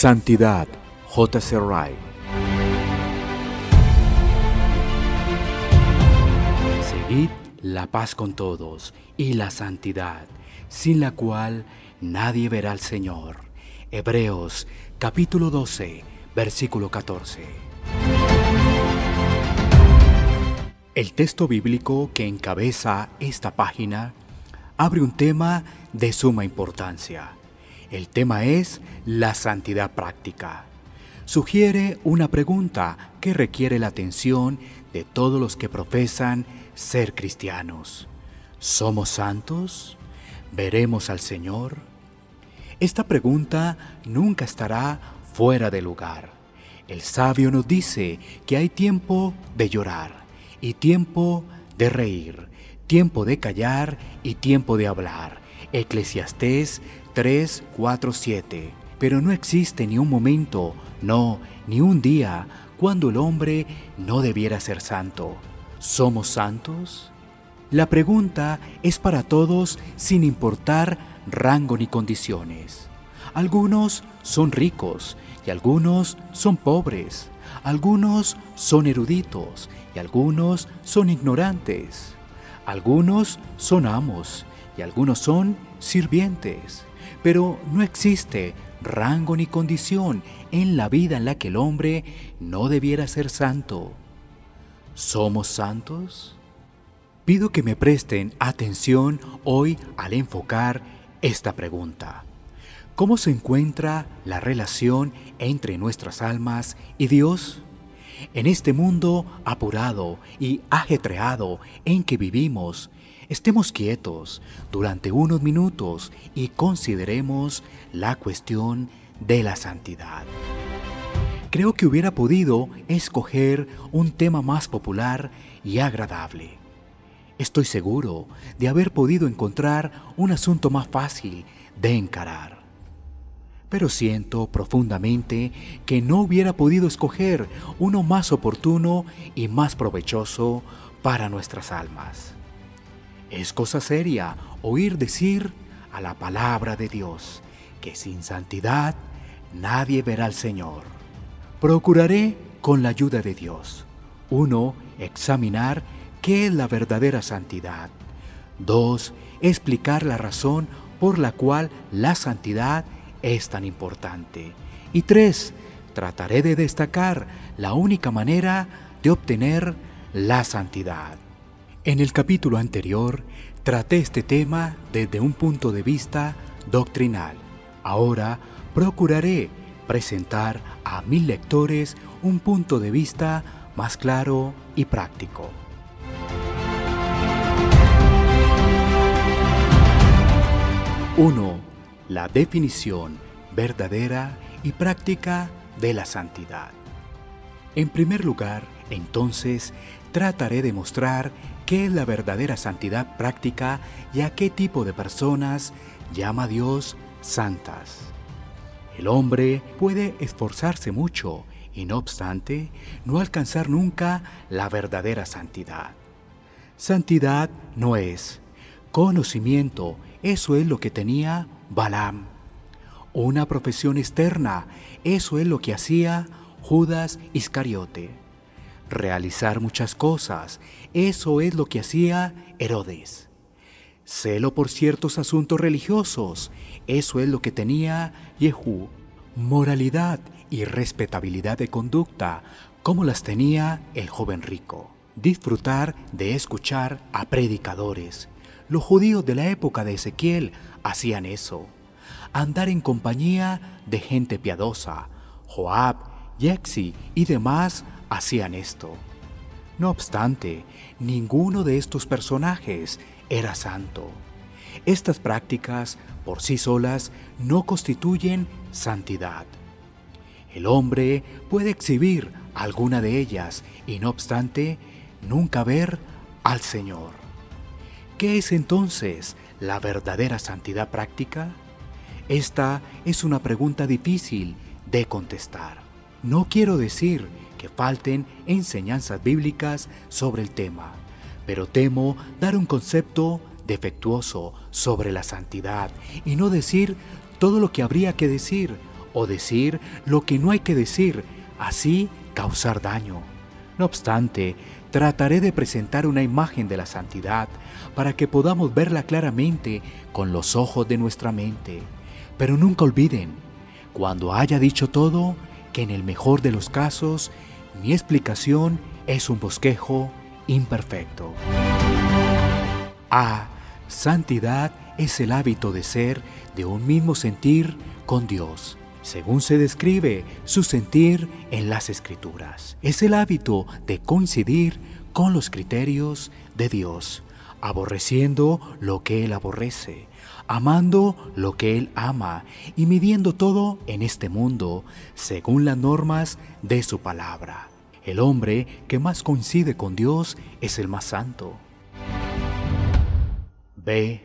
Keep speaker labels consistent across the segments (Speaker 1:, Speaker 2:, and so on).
Speaker 1: Santidad, J.C. Wright.
Speaker 2: Seguid la paz con todos y la santidad, sin la cual nadie verá al Señor. Hebreos capítulo 12, versículo 14. El texto bíblico que encabeza esta página abre un tema de suma importancia. El tema es la santidad práctica. Sugiere una pregunta que requiere la atención de todos los que profesan ser cristianos. ¿Somos santos? ¿Veremos al Señor? Esta pregunta nunca estará fuera de lugar. El sabio nos dice que hay tiempo de llorar y tiempo de reír, tiempo de callar y tiempo de hablar. Eclesiastés 3, 4, 7. Pero no existe ni un momento, no, ni un día, cuando el hombre no debiera ser santo. ¿Somos santos? La pregunta es para todos sin importar rango ni condiciones. Algunos son ricos y algunos son pobres. Algunos son eruditos y algunos son ignorantes. Algunos son amos y algunos son sirvientes. Pero no existe rango ni condición en la vida en la que el hombre no debiera ser santo. ¿Somos santos? Pido que me presten atención hoy al enfocar esta pregunta. ¿Cómo se encuentra la relación entre nuestras almas y Dios? En este mundo apurado y ajetreado en que vivimos, Estemos quietos durante unos minutos y consideremos la cuestión de la santidad. Creo que hubiera podido escoger un tema más popular y agradable. Estoy seguro de haber podido encontrar un asunto más fácil de encarar. Pero siento profundamente que no hubiera podido escoger uno más oportuno y más provechoso para nuestras almas. Es cosa seria oír decir a la palabra de Dios que sin santidad nadie verá al Señor. Procuraré con la ayuda de Dios. Uno, examinar qué es la verdadera santidad. Dos, explicar la razón por la cual la santidad es tan importante. Y tres, trataré de destacar la única manera de obtener la santidad. En el capítulo anterior traté este tema desde un punto de vista doctrinal. Ahora procuraré presentar a mis lectores un punto de vista más claro y práctico. 1. La definición verdadera y práctica de la santidad. En primer lugar, entonces, trataré de mostrar qué es la verdadera santidad práctica y a qué tipo de personas llama Dios santas. El hombre puede esforzarse mucho y no obstante no alcanzar nunca la verdadera santidad. Santidad no es conocimiento, eso es lo que tenía Balaam. Una profesión externa, eso es lo que hacía Judas Iscariote realizar muchas cosas. Eso es lo que hacía Herodes. Celo por ciertos asuntos religiosos. Eso es lo que tenía Jehú. Moralidad y respetabilidad de conducta, como las tenía el joven rico. Disfrutar de escuchar a predicadores. Los judíos de la época de Ezequiel hacían eso. Andar en compañía de gente piadosa. Joab, Yexi y demás hacían esto. No obstante, ninguno de estos personajes era santo. Estas prácticas por sí solas no constituyen santidad. El hombre puede exhibir alguna de ellas y no obstante nunca ver al Señor. ¿Qué es entonces la verdadera santidad práctica? Esta es una pregunta difícil de contestar. No quiero decir que falten enseñanzas bíblicas sobre el tema, pero temo dar un concepto defectuoso sobre la santidad y no decir todo lo que habría que decir o decir lo que no hay que decir, así causar daño. No obstante, trataré de presentar una imagen de la santidad para que podamos verla claramente con los ojos de nuestra mente. Pero nunca olviden, cuando haya dicho todo, en el mejor de los casos, mi explicación es un bosquejo imperfecto. A. Santidad es el hábito de ser de un mismo sentir con Dios, según se describe su sentir en las escrituras. Es el hábito de coincidir con los criterios de Dios, aborreciendo lo que Él aborrece, amando lo que Él ama y midiendo todo en este mundo según las normas de su palabra. El hombre que más coincide con Dios es el más santo. B.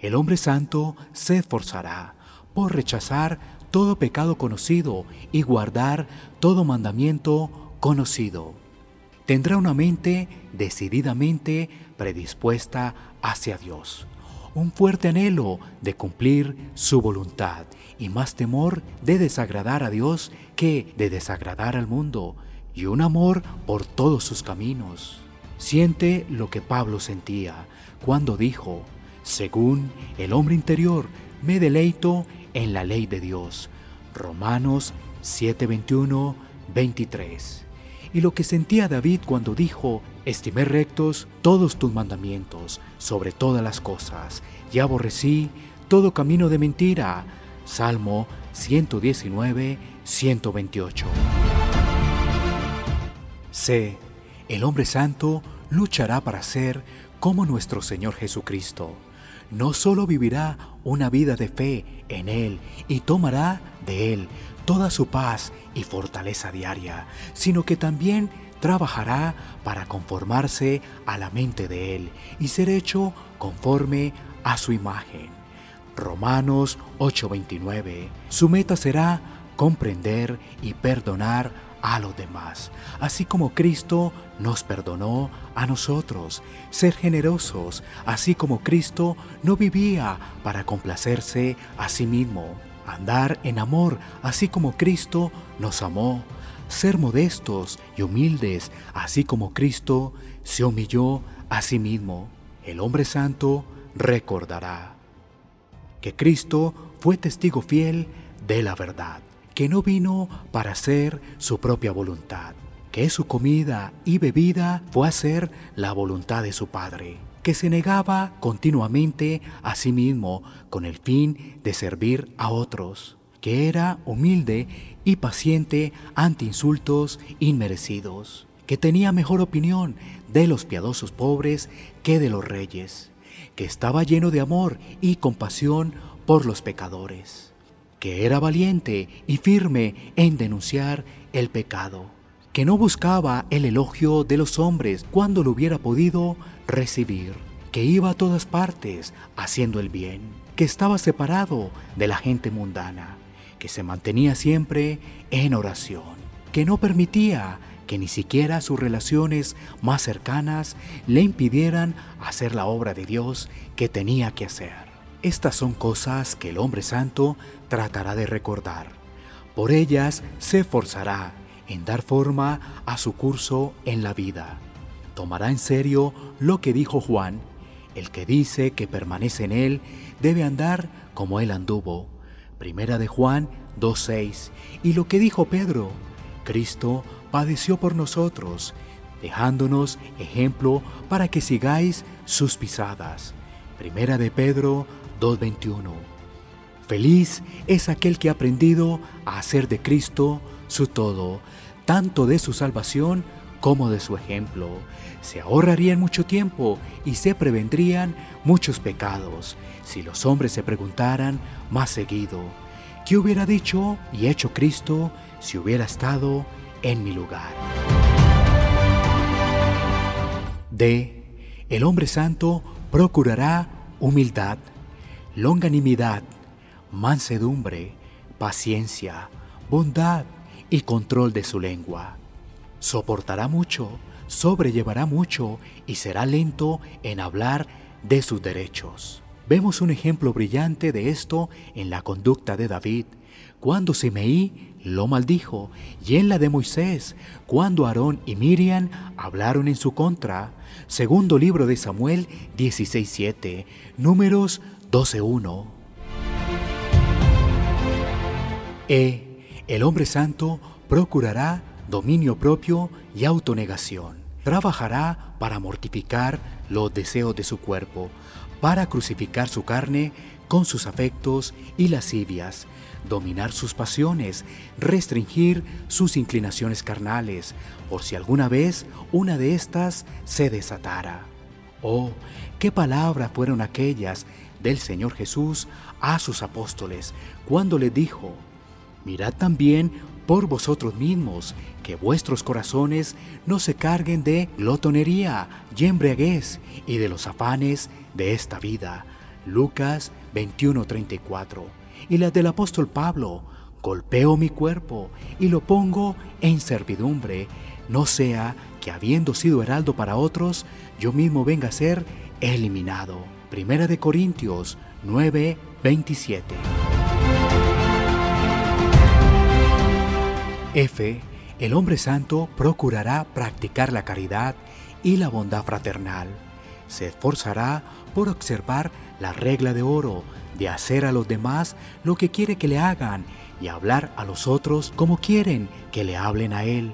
Speaker 2: El hombre santo se esforzará por rechazar todo pecado conocido y guardar todo mandamiento conocido. Tendrá una mente decididamente predispuesta hacia Dios, un fuerte anhelo de cumplir su voluntad y más temor de desagradar a Dios que de desagradar al mundo, y un amor por todos sus caminos. Siente lo que Pablo sentía cuando dijo, según el hombre interior, me deleito en la ley de Dios. Romanos 7:21, 23. Y lo que sentía David cuando dijo, estimé rectos todos tus mandamientos sobre todas las cosas, y aborrecí todo camino de mentira. Salmo 119, 128. C. El hombre santo luchará para ser como nuestro Señor Jesucristo no solo vivirá una vida de fe en Él y tomará de Él toda su paz y fortaleza diaria, sino que también trabajará para conformarse a la mente de Él y ser hecho conforme a su imagen. Romanos 8:29. Su meta será comprender y perdonar a los demás, así como Cristo nos perdonó a nosotros, ser generosos, así como Cristo no vivía para complacerse a sí mismo, andar en amor, así como Cristo nos amó, ser modestos y humildes, así como Cristo se humilló a sí mismo. El hombre santo recordará que Cristo fue testigo fiel de la verdad que no vino para hacer su propia voluntad, que su comida y bebida fue hacer la voluntad de su Padre, que se negaba continuamente a sí mismo con el fin de servir a otros, que era humilde y paciente ante insultos inmerecidos, que tenía mejor opinión de los piadosos pobres que de los reyes, que estaba lleno de amor y compasión por los pecadores que era valiente y firme en denunciar el pecado, que no buscaba el elogio de los hombres cuando lo hubiera podido recibir, que iba a todas partes haciendo el bien, que estaba separado de la gente mundana, que se mantenía siempre en oración, que no permitía que ni siquiera sus relaciones más cercanas le impidieran hacer la obra de Dios que tenía que hacer. Estas son cosas que el hombre santo tratará de recordar. Por ellas se esforzará en dar forma a su curso en la vida. Tomará en serio lo que dijo Juan, el que dice que permanece en él debe andar como él anduvo. Primera de Juan 2.6. Y lo que dijo Pedro, Cristo padeció por nosotros, dejándonos ejemplo para que sigáis sus pisadas. Primera de Pedro 2.21. Feliz es aquel que ha aprendido a hacer de Cristo su todo, tanto de su salvación como de su ejemplo. Se ahorrarían mucho tiempo y se prevendrían muchos pecados si los hombres se preguntaran más seguido, ¿qué hubiera dicho y hecho Cristo si hubiera estado en mi lugar? D. El hombre santo procurará humildad longanimidad, mansedumbre, paciencia, bondad y control de su lengua. Soportará mucho, sobrellevará mucho y será lento en hablar de sus derechos. Vemos un ejemplo brillante de esto en la conducta de David, cuando Semeí lo maldijo, y en la de Moisés, cuando Aarón y Miriam hablaron en su contra. Segundo libro de Samuel 16.7, números 12.1. E. El hombre santo procurará dominio propio y autonegación. Trabajará para mortificar los deseos de su cuerpo, para crucificar su carne con sus afectos y lascivias, dominar sus pasiones, restringir sus inclinaciones carnales, por si alguna vez una de estas se desatara. Oh, qué palabras fueron aquellas del Señor Jesús a sus apóstoles cuando les dijo, mirad también por vosotros mismos, que vuestros corazones no se carguen de glotonería y embriaguez y de los afanes de esta vida. Lucas 21:34. Y las del apóstol Pablo, golpeo mi cuerpo y lo pongo en servidumbre, no sea que habiendo sido heraldo para otros, yo mismo venga a ser eliminado. Primera de Corintios 9:27. F. El hombre santo procurará practicar la caridad y la bondad fraternal. Se esforzará por observar la regla de oro de hacer a los demás lo que quiere que le hagan y hablar a los otros como quieren que le hablen a él.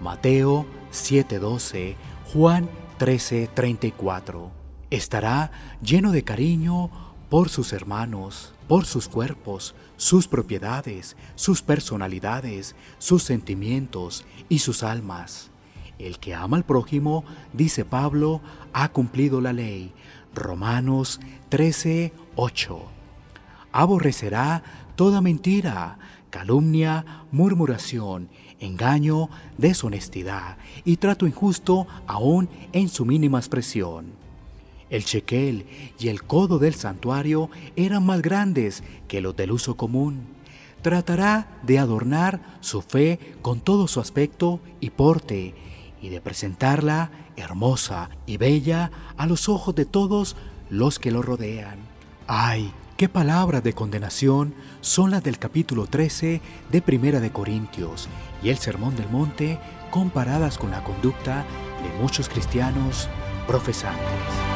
Speaker 2: Mateo 7:12, Juan 13:34. Estará lleno de cariño por sus hermanos, por sus cuerpos, sus propiedades, sus personalidades, sus sentimientos y sus almas. El que ama al prójimo, dice Pablo, ha cumplido la ley. Romanos 13, 8. Aborrecerá toda mentira, calumnia, murmuración, engaño, deshonestidad y trato injusto aún en su mínima expresión. El chequel y el codo del santuario eran más grandes que los del uso común. Tratará de adornar su fe con todo su aspecto y porte y de presentarla hermosa y bella a los ojos de todos los que lo rodean. ¡Ay! ¿Qué palabras de condenación son las del capítulo 13 de Primera de Corintios y el Sermón del Monte comparadas con la conducta de muchos cristianos profesantes?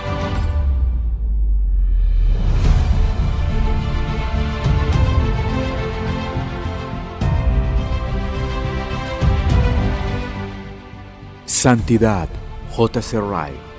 Speaker 1: Santidad. Wright.